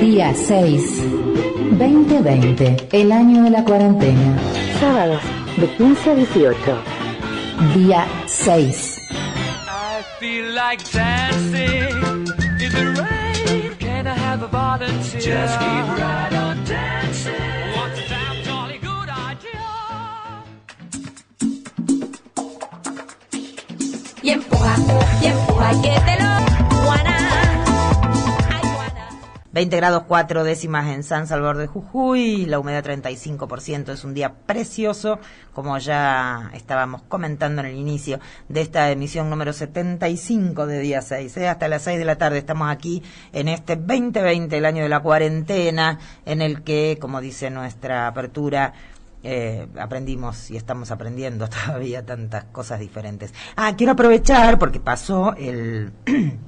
Día 6. 2020, el año de la cuarentena. Sábados, de 15 a 18. Día 6. I feel like dancing in the rain. Can I have a volunteer? Just keep right on dancing. What's a damn jolly good idea? y empuja, y empuja, y que te lo 20 grados 4 décimas en San Salvador de Jujuy, la humedad 35%, es un día precioso, como ya estábamos comentando en el inicio de esta emisión número 75 de día 6. ¿eh? Hasta las 6 de la tarde estamos aquí en este 2020, el año de la cuarentena, en el que, como dice nuestra apertura, eh, aprendimos y estamos aprendiendo todavía tantas cosas diferentes. Ah, quiero aprovechar porque pasó el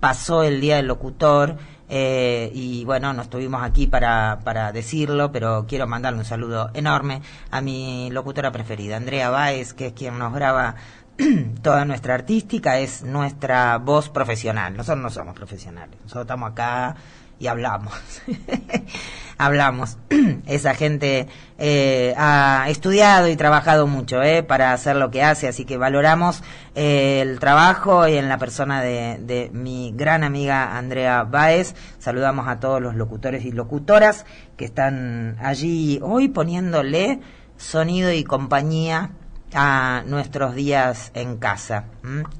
pasó el día del locutor eh, y bueno, no estuvimos aquí para, para decirlo, pero quiero mandarle un saludo enorme a mi locutora preferida, Andrea Báez, que es quien nos graba toda nuestra artística, es nuestra voz profesional. Nosotros no somos profesionales, nosotros estamos acá y hablamos. hablamos. Esa gente eh, ha estudiado y trabajado mucho eh, para hacer lo que hace, así que valoramos eh, el trabajo y en la persona de, de mi gran amiga Andrea Baez. Saludamos a todos los locutores y locutoras que están allí hoy poniéndole sonido y compañía a nuestros días en casa.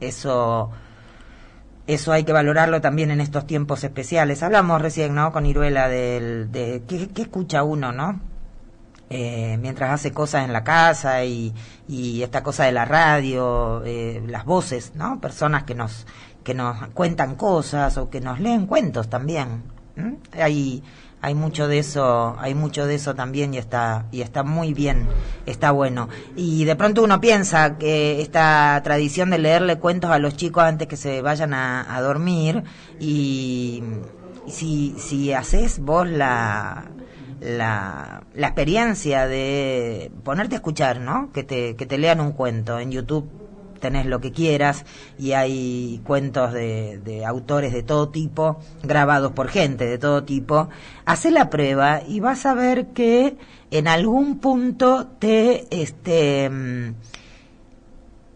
Eso eso hay que valorarlo también en estos tiempos especiales. Hablamos recién, ¿no? Con Iruela del, de qué, escucha uno, ¿no? Eh, mientras hace cosas en la casa y, y esta cosa de la radio, eh, las voces, ¿no? Personas que nos que nos cuentan cosas o que nos leen cuentos también. Hay hay mucho de eso, hay mucho de eso también y está y está muy bien, está bueno. Y de pronto uno piensa que esta tradición de leerle cuentos a los chicos antes que se vayan a, dormir y, y si si haces vos la la, la experiencia de ponerte a escuchar, ¿no? Que te, que te lean un cuento en YouTube tenés lo que quieras y hay cuentos de, autores de todo tipo, grabados por gente de todo tipo. Hacé la prueba y vas a ver que en algún punto te, este, mm,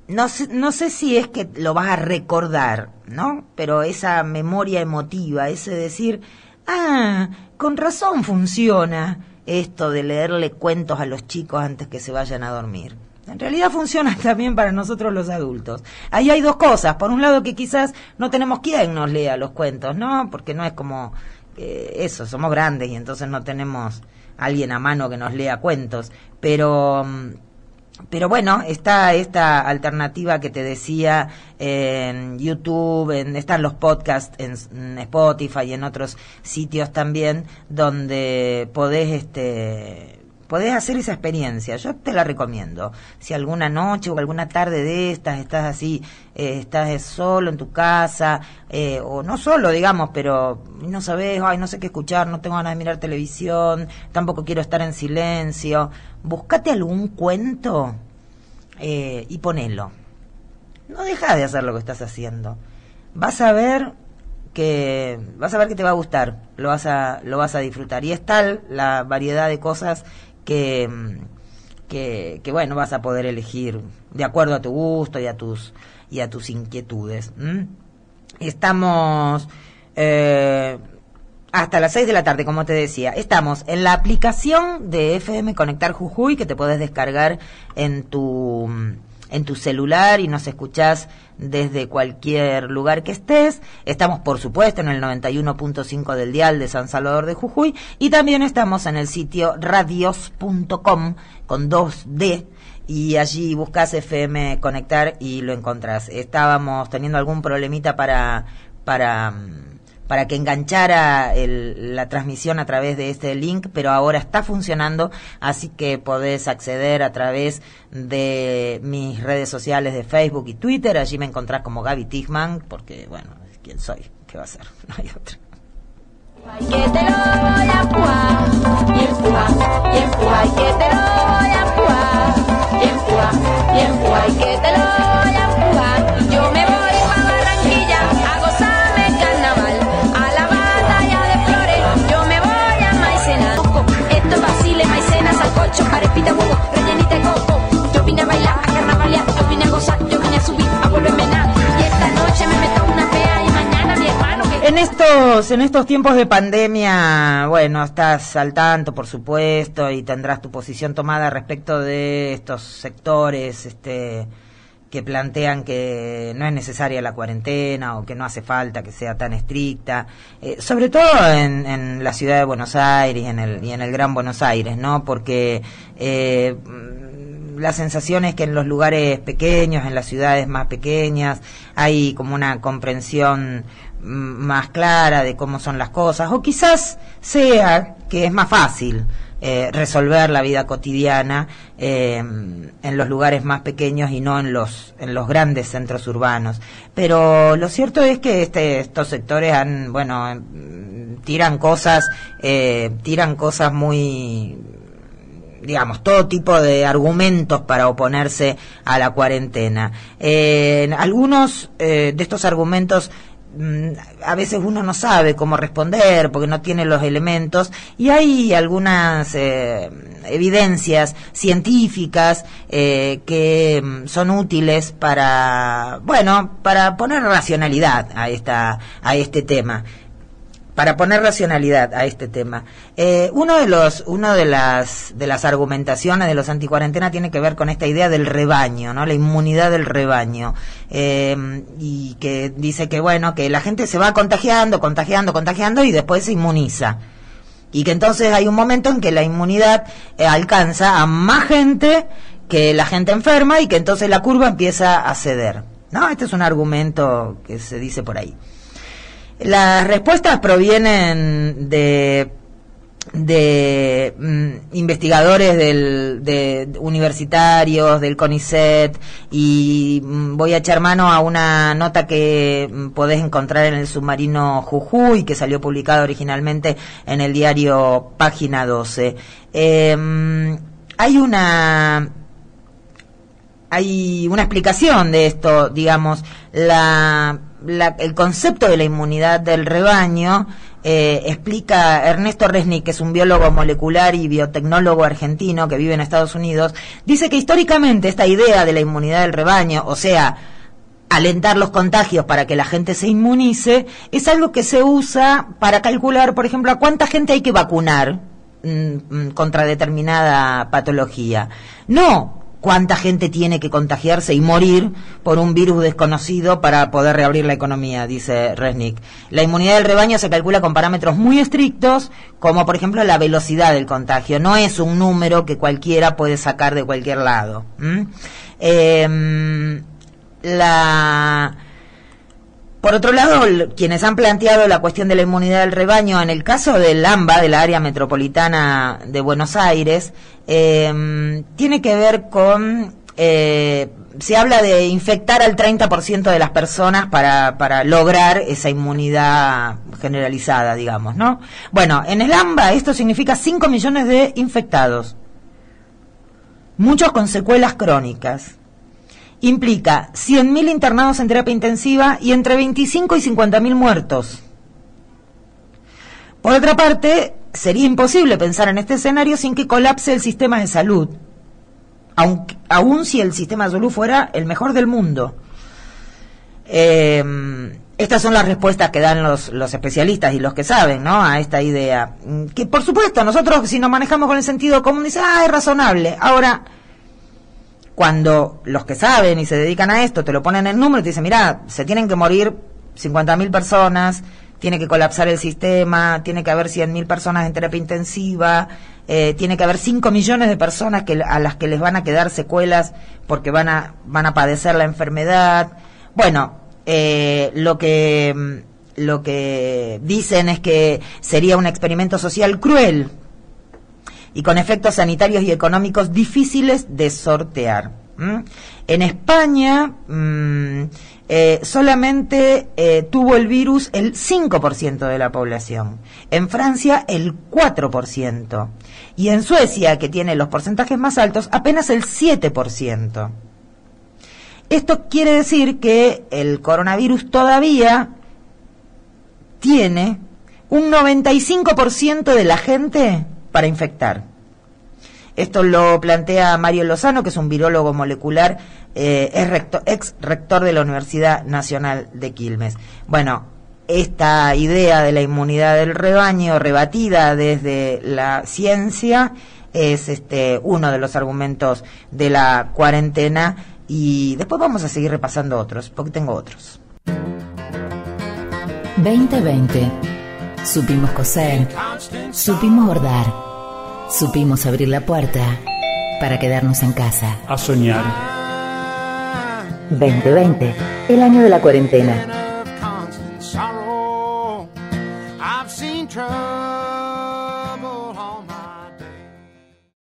no sé, no sé si es que lo vas a recordar, ¿no? Pero esa memoria emotiva, ese decir, ah, con razón funciona esto de leerle cuentos a los chicos antes que se vayan a dormir. En realidad funciona también para nosotros los adultos. Ahí hay dos cosas. Por un lado que quizás no tenemos quien nos lea los cuentos, ¿no? Porque no es como eh, eso, somos grandes y entonces no tenemos alguien a mano que nos lea cuentos. Pero mm, pero bueno, está esta alternativa que te decía en YouTube, en, están los podcasts en, en Spotify y en otros sitios también, donde podés este podés hacer esa experiencia. Yo te la recomiendo. Si alguna noche o alguna tarde de estas estás así, eh, estás solo en tu casa, eh, o no solo, digamos, pero no sabes, ay, no sé qué escuchar, no tengo ganas de mirar televisión, tampoco quiero estar en silencio. Buscate algún cuento eh, y ponelo. No dejas de hacer lo que estás haciendo. Vas a ver que vas a ver que te va a gustar, lo vas a lo vas a disfrutar y es tal la variedad de cosas que, que, bueno, vas a poder elegir de acuerdo a tu gusto y a tus, y a tus inquietudes. Estamos eh, hasta las 6 de la tarde, como te decía. Estamos en la aplicación de FM Conectar Jujuy que te puedes descargar en tu en tu celular y nos escuchás desde cualquier lugar que estés. Estamos, por supuesto, en el 91.5 del dial de San Salvador de Jujuy y también estamos en el sitio radios.com con 2D y allí buscas FM Conectar y lo encontrás. Estábamos teniendo algún problemita para para para que enganchara la transmisión a través de este link, pero ahora está funcionando, así que podés acceder a través de mis redes sociales de Facebook y Twitter. Allí me encontrás como Gaby Tigman, porque, bueno, ¿quién soy? ¿Qué va a ser? No hay otra. Que te lo voy a y que te lo voy a y que te lo voy a estos, en estos tiempos de pandemia, bueno, estás al tanto, por supuesto, y tendrás tu posición tomada respecto de estos sectores, este, que plantean que no es necesaria la cuarentena o que no hace falta que sea tan estricta, eh, sobre todo en, en, la ciudad de Buenos Aires y en el, y en el Gran Buenos Aires, ¿no? Porque eh, la sensación es que en los lugares pequeños, en las ciudades más pequeñas, hay como una comprensión más clara de cómo son las cosas, o quizás sea que es más fácil eh, resolver la vida cotidiana eh, en los lugares más pequeños y no en los en los grandes centros urbanos. Pero lo cierto es que este, estos sectores han, bueno, tiran cosas, eh, tiran cosas muy digamos, todo tipo de argumentos para oponerse a la cuarentena. Eh, algunos de estos argumentos a veces uno no sabe cómo responder porque no tiene los elementos. Y hay algunas eh, evidencias científicas eh, que mm, son útiles para bueno para poner racionalidad a esta a este tema para poner racionalidad a este tema. Eh, uno de los, uno de las, de las argumentaciones de los anticuarentena tiene que ver con esta idea del rebaño, ¿no? La inmunidad del rebaño. Eh, y que dice que bueno, que la gente se va contagiando, contagiando, contagiando y después se inmuniza. Y que entonces hay un momento en que la inmunidad eh, alcanza a más gente que la gente enferma y que entonces la curva empieza a ceder. ¿No? Este es un argumento que se dice por ahí. Las respuestas provienen de mm, investigadores universitarios del CONICET y mm, voy a echar mano a una nota que mm, podés encontrar en el submarino Jujuy que salió publicada originalmente en el diario Página 12. Eh, hay una hay una explicación de esto, digamos, la el concepto de la inmunidad del rebaño eh, explica Ernesto Resnick, que es un biólogo molecular y biotecnólogo argentino que vive en Estados Unidos, dice que históricamente esta idea de la inmunidad del rebaño, o sea, alentar los contagios para que la gente se inmunice, es algo que se usa para calcular, por ejemplo, a cuánta gente hay que vacunar mm, mm, contra determinada patología. No cuánta gente tiene que contagiarse y morir por un virus desconocido para poder reabrir la economía, dice Resnick. La inmunidad del rebaño se calcula con parámetros muy estrictos, como por ejemplo la velocidad del contagio. No es un número que cualquiera puede sacar de cualquier lado. Em, la por otro lado, quienes han planteado la cuestión de la inmunidad del rebaño, en el caso del AMBA, de la área metropolitana de Buenos Aires, eh, tiene que ver con, eh, se habla de infectar al 30% de las personas para, para lograr esa inmunidad generalizada, digamos, ¿no? Bueno, en el AMBA esto significa 5 millones de infectados, muchos con secuelas crónicas implica 100.000 internados en terapia intensiva y entre 25 y 50.000 muertos. Por otra parte, sería imposible pensar en este escenario sin que colapse el sistema de salud, aun, aun si el sistema de salud fuera el mejor del mundo. Eh, estas son las respuestas que dan los, los especialistas y los que saben, ¿no? A esta idea. Que por supuesto, nosotros si nos manejamos con el sentido común, dice, ah, es razonable. Ahora, cuando los que saben y se dedican a esto te lo ponen en número y te dicen, mira, se tienen que morir 50.000 personas, tiene que colapsar el sistema, tiene que haber 100.000 personas en terapia intensiva, eh, tiene que haber 5 millones de personas que, a las que les van a quedar secuelas porque van a, van a padecer la enfermedad. Bueno, eh, lo que lo que dicen es que sería un experimento social cruel y con efectos sanitarios y económicos difíciles de sortear. En España mm, eh, solamente eh, tuvo el virus el 5% de la población, en Francia el 4% y en Suecia, que tiene los porcentajes más altos, apenas el 7%. Esto quiere decir que el coronavirus todavía tiene un 95% de la gente para infectar. Esto lo plantea Mario Lozano, que es un virólogo molecular, eh, es ex rector de la Universidad Nacional de Quilmes. Bueno, esta idea de la inmunidad del rebaño rebatida desde la ciencia es este uno de los argumentos de la cuarentena y después vamos a seguir repasando otros, porque tengo otros. 2020. Supimos coser, supimos bordar, supimos abrir la puerta para quedarnos en casa. A soñar. 2020, el año de la cuarentena.